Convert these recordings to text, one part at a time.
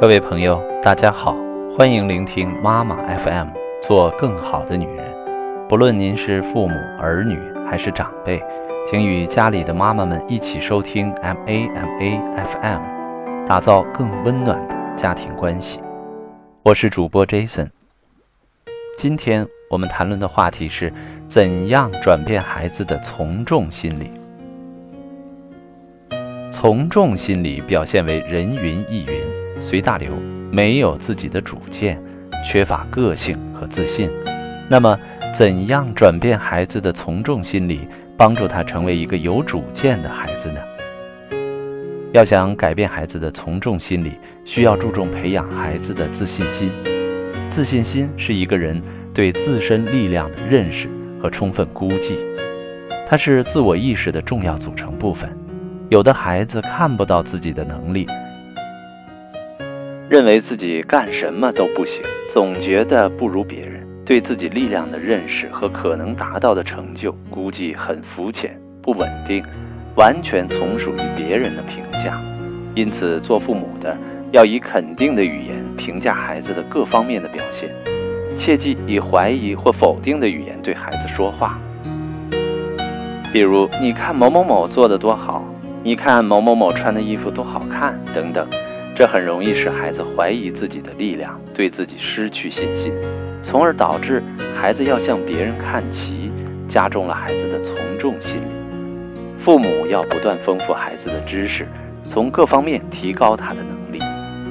各位朋友，大家好，欢迎聆听妈妈 FM，做更好的女人。不论您是父母、儿女还是长辈，请与家里的妈妈们一起收听 MAMA FM，打造更温暖的家庭关系。我是主播 Jason。今天我们谈论的话题是怎样转变孩子的从众心理。从众心理表现为人云亦云、随大流，没有自己的主见，缺乏个性和自信。那么，怎样转变孩子的从众心理，帮助他成为一个有主见的孩子呢？要想改变孩子的从众心理，需要注重培养孩子的自信心。自信心是一个人对自身力量的认识和充分估计，它是自我意识的重要组成部分。有的孩子看不到自己的能力，认为自己干什么都不行，总觉得不如别人，对自己力量的认识和可能达到的成就估计很肤浅、不稳定，完全从属于别人的评价。因此，做父母的要以肯定的语言评价孩子的各方面的表现，切忌以怀疑或否定的语言对孩子说话。比如，你看某某某做的多好。你看某某某穿的衣服多好看，等等，这很容易使孩子怀疑自己的力量，对自己失去信心，从而导致孩子要向别人看齐，加重了孩子的从众心理。父母要不断丰富孩子的知识，从各方面提高他的能力，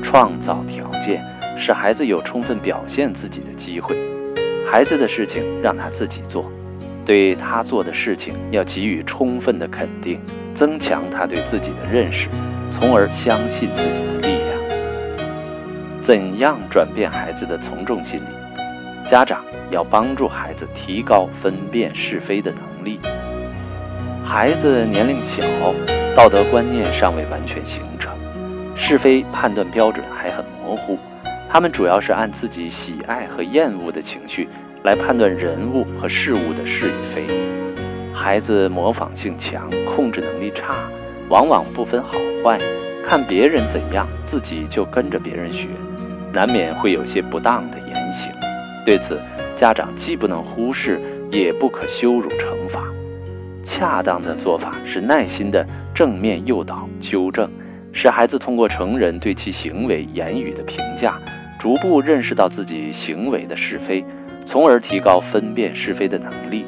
创造条件，使孩子有充分表现自己的机会。孩子的事情让他自己做。对他做的事情要给予充分的肯定，增强他对自己的认识，从而相信自己的力。怎样转变孩子的从众心理？家长要帮助孩子提高分辨是非的能力。孩子年龄小，道德观念尚未完全形成，是非判断标准还很模糊，他们主要是按自己喜爱和厌恶的情绪。来判断人物和事物的是与非，孩子模仿性强，控制能力差，往往不分好坏，看别人怎样，自己就跟着别人学，难免会有些不当的言行。对此，家长既不能忽视，也不可羞辱惩罚。恰当的做法是耐心的正面诱导、纠正，使孩子通过成人对其行为、言语的评价，逐步认识到自己行为的是非。从而提高分辨是非的能力。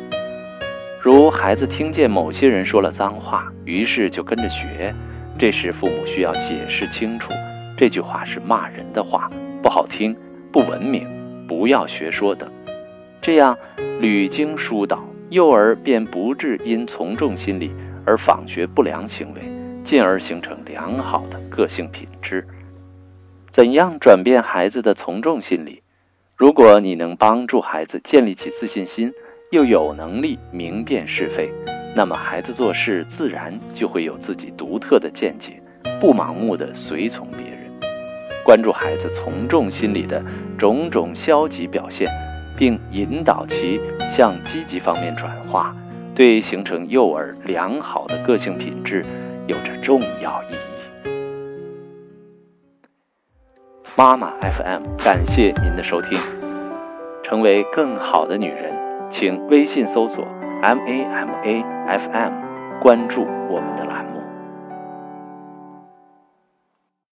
如孩子听见某些人说了脏话，于是就跟着学，这时父母需要解释清楚，这句话是骂人的话，不好听，不文明，不要学说等。这样屡经疏导，幼儿便不致因从众心理而仿学不良行为，进而形成良好的个性品质。怎样转变孩子的从众心理？如果你能帮助孩子建立起自信心，又有能力明辨是非，那么孩子做事自然就会有自己独特的见解，不盲目的随从别人。关注孩子从众心理的种种消极表现，并引导其向积极方面转化，对形成幼儿良好的个性品质有着重要意义。妈妈 FM，感谢您的收听。成为更好的女人，请微信搜索 M A M A F M，关注我们的栏目。